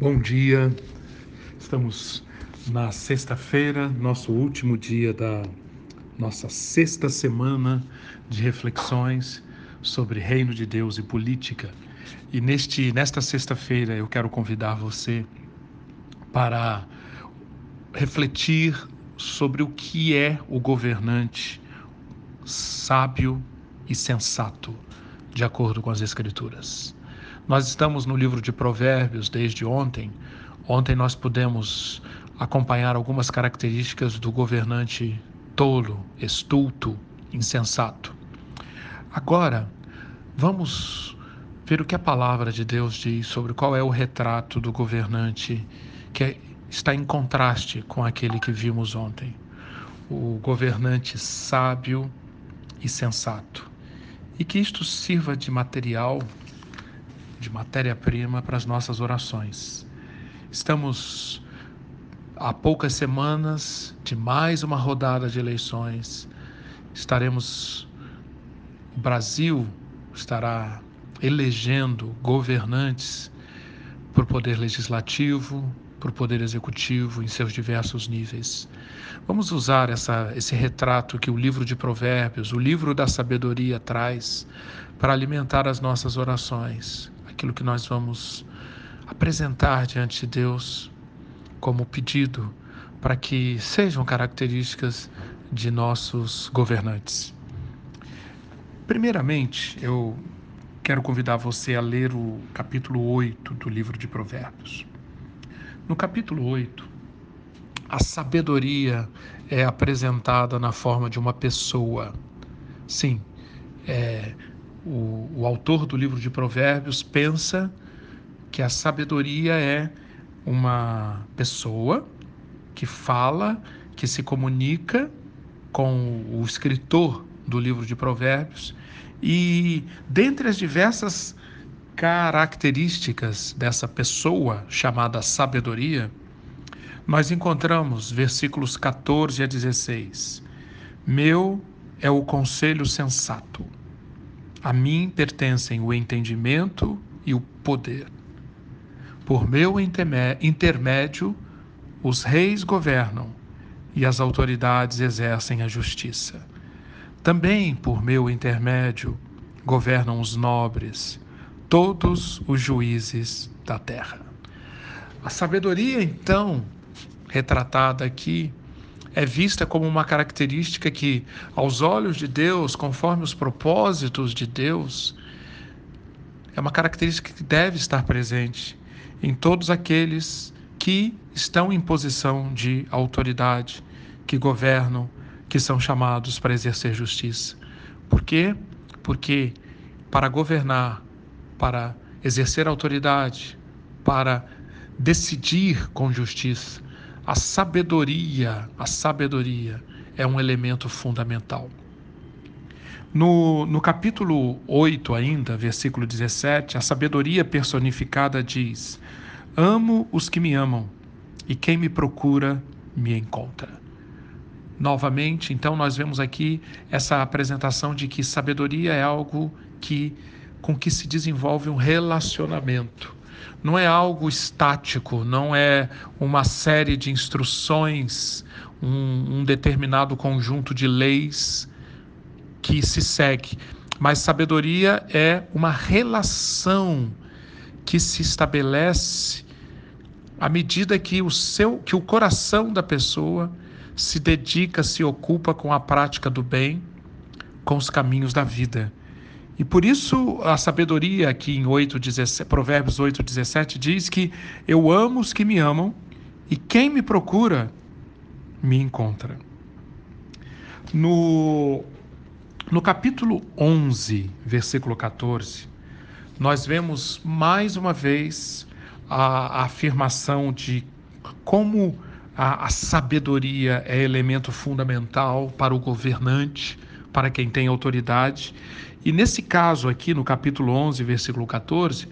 Bom dia, estamos na sexta-feira, nosso último dia da nossa sexta semana de reflexões sobre reino de Deus e política. E neste, nesta sexta-feira eu quero convidar você para refletir sobre o que é o governante sábio e sensato, de acordo com as Escrituras. Nós estamos no livro de Provérbios desde ontem. Ontem nós pudemos acompanhar algumas características do governante tolo, estulto, insensato. Agora, vamos ver o que a palavra de Deus diz sobre qual é o retrato do governante que está em contraste com aquele que vimos ontem. O governante sábio e sensato. E que isto sirva de material de matéria-prima para as nossas orações. Estamos há poucas semanas de mais uma rodada de eleições. Estaremos, o Brasil estará elegendo governantes por poder legislativo, por poder executivo em seus diversos níveis. Vamos usar essa, esse retrato que o livro de Provérbios, o livro da sabedoria traz para alimentar as nossas orações, aquilo que nós vamos apresentar diante de Deus como pedido para que sejam características de nossos governantes. Primeiramente, eu quero convidar você a ler o capítulo 8 do livro de Provérbios. No capítulo 8, a sabedoria é apresentada na forma de uma pessoa. Sim, é, o, o autor do livro de Provérbios pensa que a sabedoria é uma pessoa que fala, que se comunica com o escritor do livro de Provérbios e dentre as diversas características dessa pessoa chamada sabedoria, nós encontramos versículos 14 a 16. Meu é o conselho sensato a mim pertencem o entendimento e o poder. Por meu intermédio, os reis governam e as autoridades exercem a justiça. Também por meu intermédio governam os nobres, todos os juízes da terra. A sabedoria, então, retratada aqui, é vista como uma característica que, aos olhos de Deus, conforme os propósitos de Deus, é uma característica que deve estar presente em todos aqueles que estão em posição de autoridade, que governam, que são chamados para exercer justiça. Por quê? Porque para governar, para exercer autoridade, para decidir com justiça, a sabedoria, a sabedoria é um elemento fundamental. No, no capítulo 8, ainda, versículo 17, a sabedoria personificada diz: Amo os que me amam, e quem me procura me encontra. Novamente, então, nós vemos aqui essa apresentação de que sabedoria é algo que com que se desenvolve um relacionamento não é algo estático, não é uma série de instruções, um, um determinado conjunto de leis que se segue. Mas sabedoria é uma relação que se estabelece à medida que o seu que o coração da pessoa se dedica, se ocupa com a prática do bem, com os caminhos da vida. E por isso a sabedoria aqui em 8, 17, Provérbios 8, 17 diz que eu amo os que me amam e quem me procura me encontra. No, no capítulo 11, versículo 14, nós vemos mais uma vez a, a afirmação de como a, a sabedoria é elemento fundamental para o governante, para quem tem autoridade. E nesse caso aqui, no capítulo 11, versículo 14,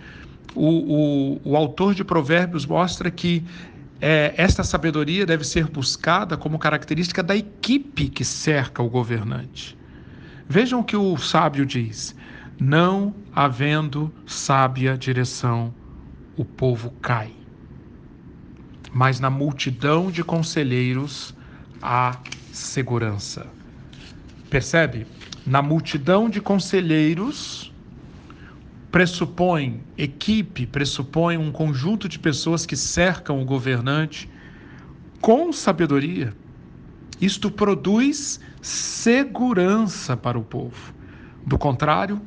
o, o, o autor de Provérbios mostra que é, esta sabedoria deve ser buscada como característica da equipe que cerca o governante. Vejam o que o sábio diz: não havendo sábia direção, o povo cai. mas na multidão de conselheiros há segurança. Percebe? Na multidão de conselheiros pressupõe equipe, pressupõe um conjunto de pessoas que cercam o governante com sabedoria. Isto produz segurança para o povo. Do contrário,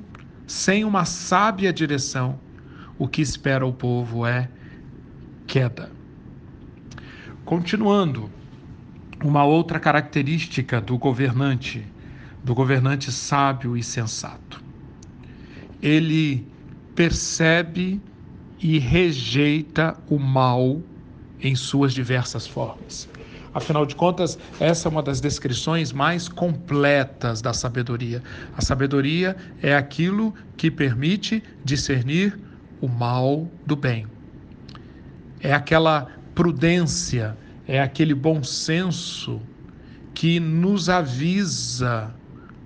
sem uma sábia direção, o que espera o povo é queda. Continuando, uma outra característica do governante, do governante sábio e sensato. Ele percebe e rejeita o mal em suas diversas formas. Afinal de contas, essa é uma das descrições mais completas da sabedoria. A sabedoria é aquilo que permite discernir o mal do bem. É aquela prudência, é aquele bom senso que nos avisa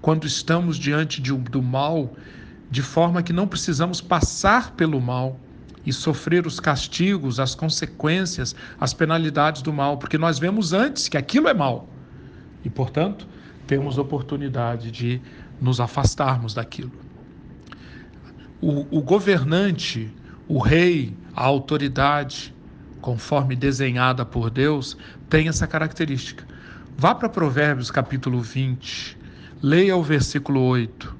quando estamos diante de, do mal, de forma que não precisamos passar pelo mal e sofrer os castigos, as consequências, as penalidades do mal, porque nós vemos antes que aquilo é mal e, portanto, temos oportunidade de nos afastarmos daquilo. O, o governante, o rei, a autoridade, conforme desenhada por Deus, tem essa característica. Vá para Provérbios capítulo 20, leia o versículo 8.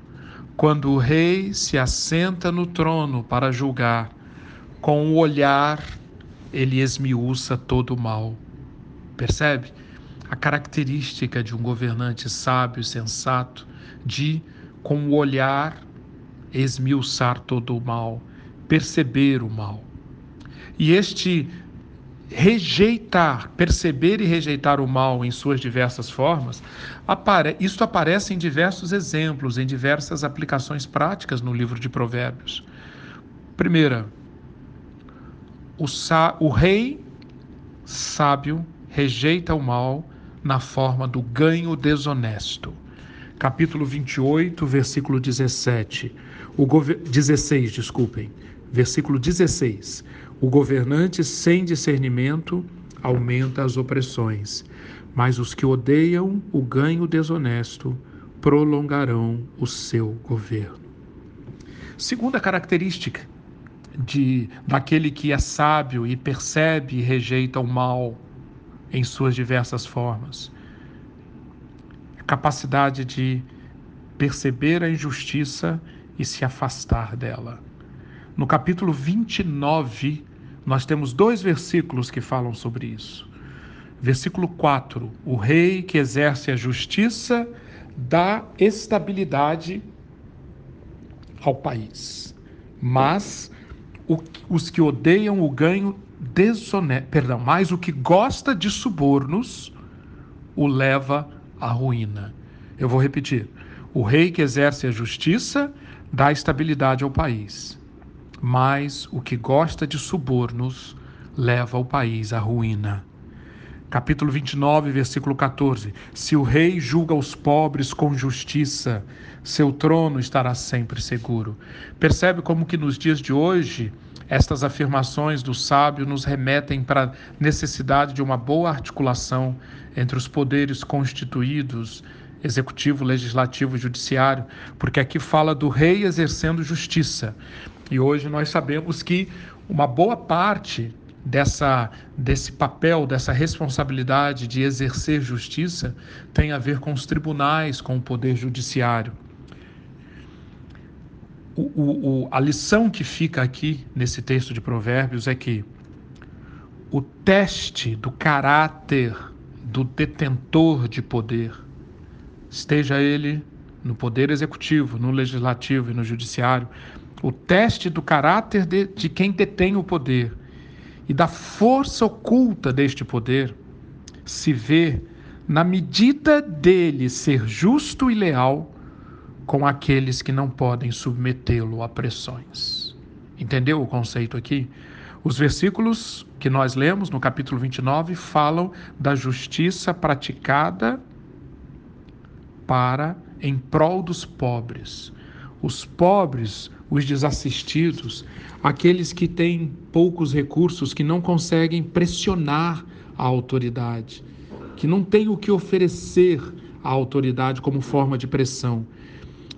Quando o rei se assenta no trono para julgar, com o olhar ele esmiuça todo o mal. Percebe? A característica de um governante sábio e sensato de, com o olhar, esmiuçar todo o mal, perceber o mal. E este rejeitar, perceber e rejeitar o mal em suas diversas formas, apare isso aparece em diversos exemplos, em diversas aplicações práticas no livro de Provérbios. Primeira, o, o rei sábio rejeita o mal na forma do ganho desonesto. Capítulo 28, versículo 17. O 16, desculpem. Versículo 16. O governante sem discernimento aumenta as opressões, mas os que odeiam o ganho desonesto prolongarão o seu governo. Segunda característica de daquele que é sábio e percebe e rejeita o mal em suas diversas formas. A capacidade de perceber a injustiça e se afastar dela. No capítulo 29 nós temos dois versículos que falam sobre isso. Versículo 4: O rei que exerce a justiça dá estabilidade ao país, mas os que odeiam o ganho desonesto, perdão, mas o que gosta de subornos o leva à ruína. Eu vou repetir: o rei que exerce a justiça dá estabilidade ao país, mas o que gosta de subornos leva o país à ruína. Capítulo 29, versículo 14: Se o rei julga os pobres com justiça, seu trono estará sempre seguro. Percebe como que nos dias de hoje estas afirmações do sábio nos remetem para a necessidade de uma boa articulação entre os poderes constituídos, executivo, legislativo judiciário, porque aqui fala do rei exercendo justiça. E hoje nós sabemos que uma boa parte dessa, desse papel, dessa responsabilidade de exercer justiça tem a ver com os tribunais, com o poder judiciário. O, o, o, a lição que fica aqui nesse texto de Provérbios é que o teste do caráter do detentor de poder, esteja ele no poder executivo, no legislativo e no judiciário, o teste do caráter de, de quem detém o poder e da força oculta deste poder se vê na medida dele ser justo e leal com aqueles que não podem submetê-lo a pressões. Entendeu o conceito aqui? Os versículos que nós lemos no capítulo 29 falam da justiça praticada para em prol dos pobres. Os pobres os desassistidos, aqueles que têm poucos recursos, que não conseguem pressionar a autoridade, que não têm o que oferecer à autoridade como forma de pressão.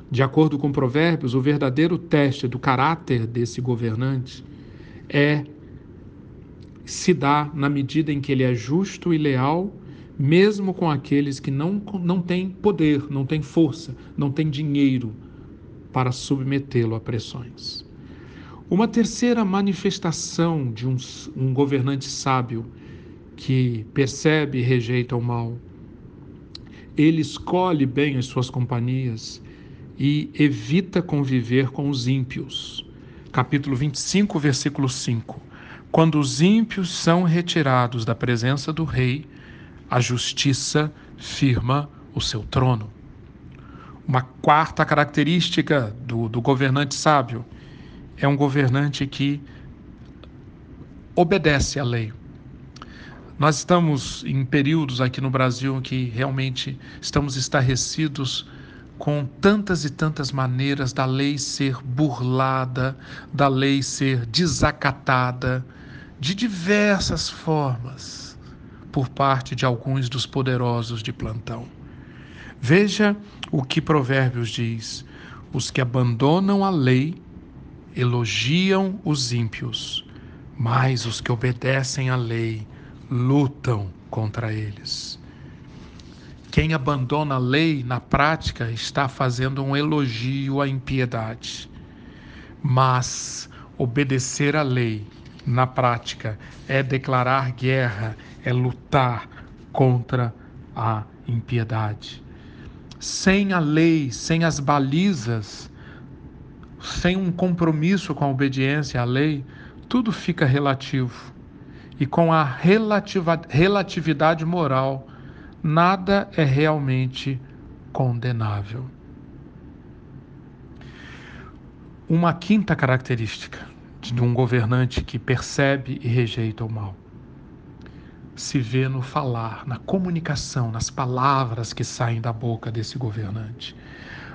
De acordo com Provérbios, o verdadeiro teste do caráter desse governante é se dá na medida em que ele é justo e leal, mesmo com aqueles que não, não têm poder, não têm força, não têm dinheiro para submetê-lo a pressões. Uma terceira manifestação de um, um governante sábio que percebe e rejeita o mal. Ele escolhe bem as suas companhias e evita conviver com os ímpios. Capítulo 25, versículo 5. Quando os ímpios são retirados da presença do rei, a justiça firma o seu trono. Uma quarta característica do, do governante sábio é um governante que obedece à lei. Nós estamos em períodos aqui no Brasil que realmente estamos estarrecidos com tantas e tantas maneiras da lei ser burlada, da lei ser desacatada, de diversas formas por parte de alguns dos poderosos de plantão. Veja o que Provérbios diz: os que abandonam a lei elogiam os ímpios, mas os que obedecem à lei lutam contra eles. Quem abandona a lei na prática está fazendo um elogio à impiedade. Mas obedecer à lei na prática, é declarar guerra, é lutar contra a impiedade. Sem a lei, sem as balizas, sem um compromisso com a obediência à lei, tudo fica relativo. E com a relativa, relatividade moral, nada é realmente condenável. Uma quinta característica de um governante que percebe e rejeita o mal. Se vê no falar, na comunicação, nas palavras que saem da boca desse governante.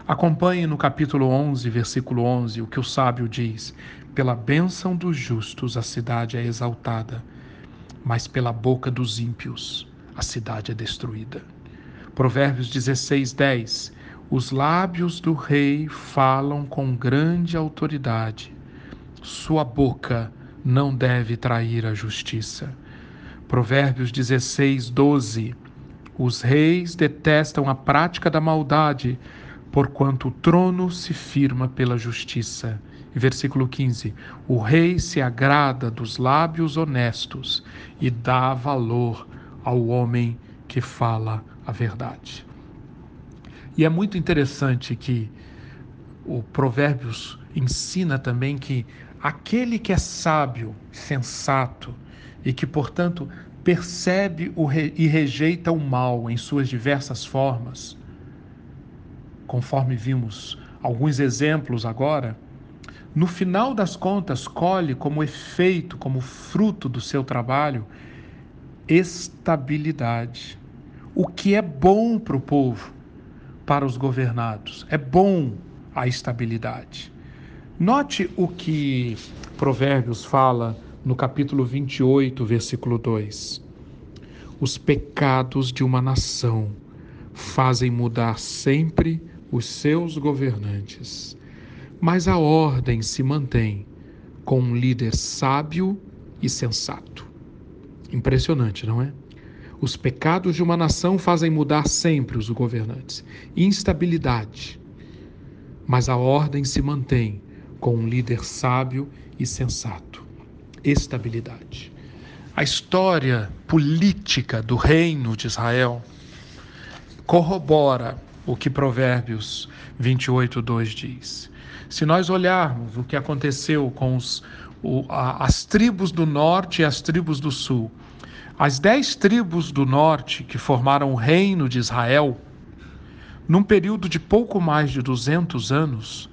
Acompanhe no capítulo 11, versículo 11, o que o sábio diz: Pela bênção dos justos a cidade é exaltada, mas pela boca dos ímpios a cidade é destruída. Provérbios 16, 10. Os lábios do rei falam com grande autoridade sua boca não deve trair a justiça. Provérbios 16, 12. Os reis detestam a prática da maldade, porquanto o trono se firma pela justiça. Versículo 15: O rei se agrada dos lábios honestos e dá valor ao homem que fala a verdade. E é muito interessante que o Provérbios ensina também que aquele que é sábio, sensato e que, portanto, percebe e rejeita o mal em suas diversas formas, conforme vimos alguns exemplos agora, no final das contas, colhe como efeito, como fruto do seu trabalho, estabilidade. O que é bom para o povo, para os governados. É bom a estabilidade. Note o que Provérbios fala no capítulo 28, versículo 2. Os pecados de uma nação fazem mudar sempre os seus governantes, mas a ordem se mantém com um líder sábio e sensato. Impressionante, não é? Os pecados de uma nação fazem mudar sempre os governantes. Instabilidade. Mas a ordem se mantém com um líder sábio e sensato. Estabilidade. A história política do reino de Israel corrobora o que Provérbios 28, 2 diz. Se nós olharmos o que aconteceu com os, o, a, as tribos do norte e as tribos do sul, as dez tribos do norte que formaram o reino de Israel, num período de pouco mais de 200 anos,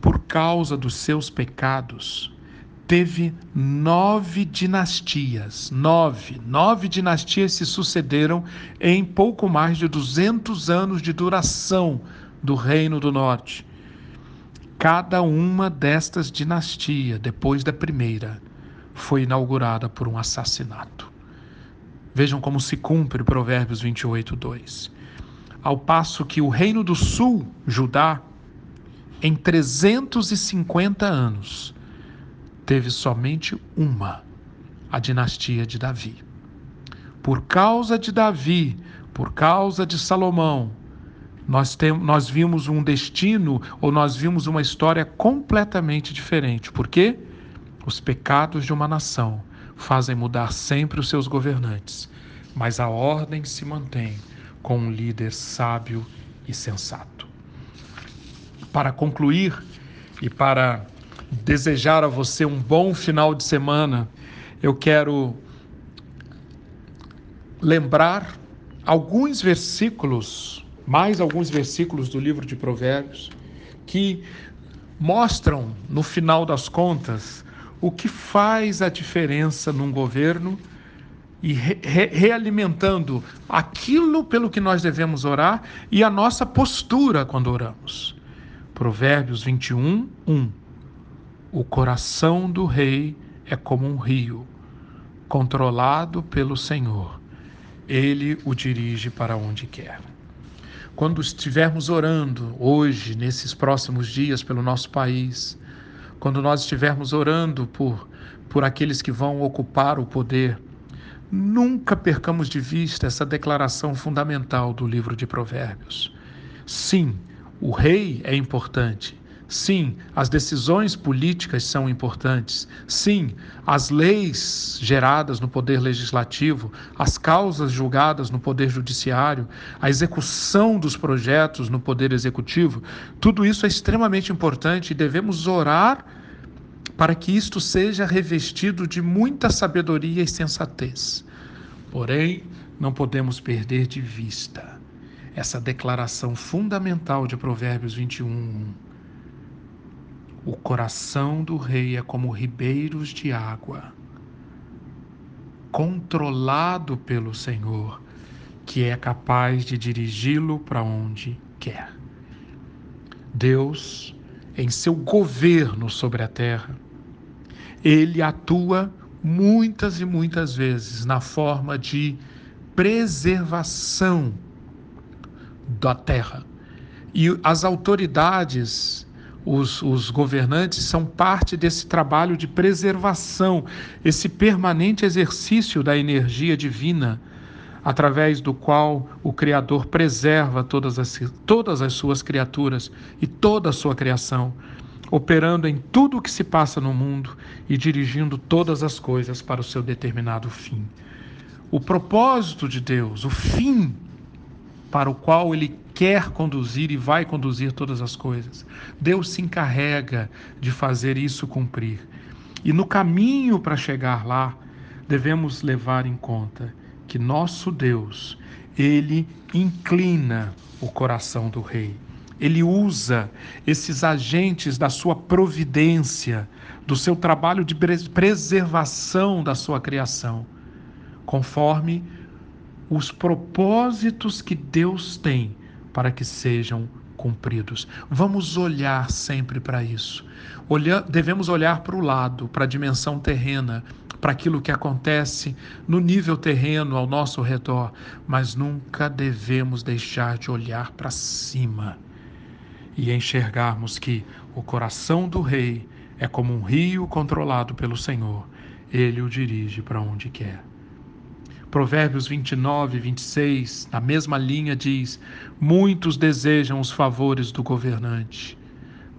por causa dos seus pecados, teve nove dinastias. Nove. Nove dinastias se sucederam em pouco mais de 200 anos de duração do Reino do Norte. cada uma destas dinastias, depois da primeira, foi inaugurada por um assassinato. Vejam como se cumpre Provérbios 28, 2. Ao passo que o reino do sul, Judá, em 350 anos, teve somente uma, a dinastia de Davi. Por causa de Davi, por causa de Salomão, nós, tem, nós vimos um destino ou nós vimos uma história completamente diferente. Por quê? Os pecados de uma nação fazem mudar sempre os seus governantes, mas a ordem se mantém com um líder sábio e sensato. Para concluir e para desejar a você um bom final de semana, eu quero lembrar alguns versículos mais alguns versículos do livro de Provérbios que mostram, no final das contas, o que faz a diferença num governo e re realimentando aquilo pelo que nós devemos orar e a nossa postura quando oramos. Provérbios 21, 1. O coração do rei é como um rio, controlado pelo Senhor. Ele o dirige para onde quer quando estivermos orando hoje, nesses próximos dias, pelo nosso país, quando nós estivermos orando por, por aqueles que vão ocupar o poder, nunca percamos de vista essa declaração fundamental do livro de Provérbios. Sim, o rei é importante, Sim, as decisões políticas são importantes. Sim, as leis geradas no poder legislativo, as causas julgadas no poder judiciário, a execução dos projetos no poder executivo, tudo isso é extremamente importante e devemos orar para que isto seja revestido de muita sabedoria e sensatez. Porém, não podemos perder de vista essa declaração fundamental de Provérbios 21. O coração do rei é como ribeiros de água, controlado pelo Senhor, que é capaz de dirigi-lo para onde quer. Deus, em seu governo sobre a terra, ele atua muitas e muitas vezes na forma de preservação da terra. E as autoridades os, os governantes são parte desse trabalho de preservação, esse permanente exercício da energia divina, através do qual o Criador preserva todas as, todas as suas criaturas e toda a sua criação, operando em tudo o que se passa no mundo e dirigindo todas as coisas para o seu determinado fim. O propósito de Deus, o fim para o qual ele quer conduzir e vai conduzir todas as coisas. Deus se encarrega de fazer isso cumprir. E no caminho para chegar lá, devemos levar em conta que nosso Deus, ele inclina o coração do rei. Ele usa esses agentes da sua providência, do seu trabalho de preservação da sua criação, conforme os propósitos que Deus tem para que sejam cumpridos. Vamos olhar sempre para isso. Olha, devemos olhar para o lado, para a dimensão terrena, para aquilo que acontece no nível terreno ao nosso redor, mas nunca devemos deixar de olhar para cima e enxergarmos que o coração do rei é como um rio controlado pelo Senhor. Ele o dirige para onde quer. Provérbios 29, 26, na mesma linha, diz: Muitos desejam os favores do governante,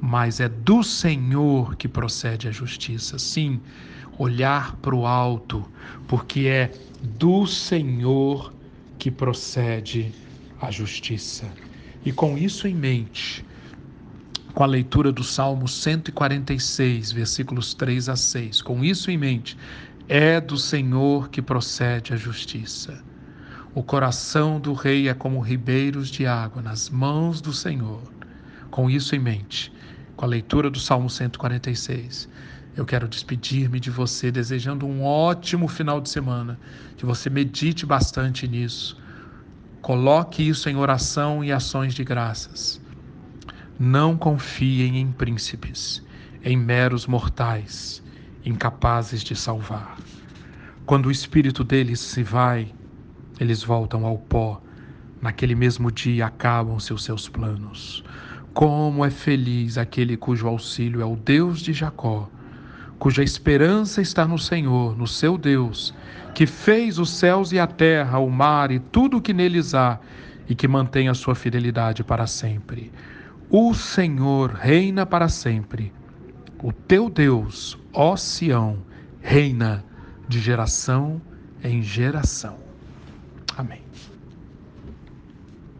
mas é do Senhor que procede a justiça. Sim, olhar para o alto, porque é do Senhor que procede a justiça. E com isso em mente, com a leitura do Salmo 146, versículos 3 a 6, com isso em mente, é do Senhor que procede a justiça. O coração do rei é como ribeiros de água nas mãos do Senhor. Com isso em mente, com a leitura do Salmo 146, eu quero despedir-me de você desejando um ótimo final de semana, que você medite bastante nisso. Coloque isso em oração e ações de graças. não confiem em príncipes, em meros mortais, incapazes de salvar. Quando o espírito deles se vai, eles voltam ao pó. Naquele mesmo dia acabam-se os seus planos. Como é feliz aquele cujo auxílio é o Deus de Jacó, cuja esperança está no Senhor, no seu Deus, que fez os céus e a terra, o mar e tudo o que neles há, e que mantém a sua fidelidade para sempre. O Senhor reina para sempre. O teu Deus, ó Sião, reina de geração em geração.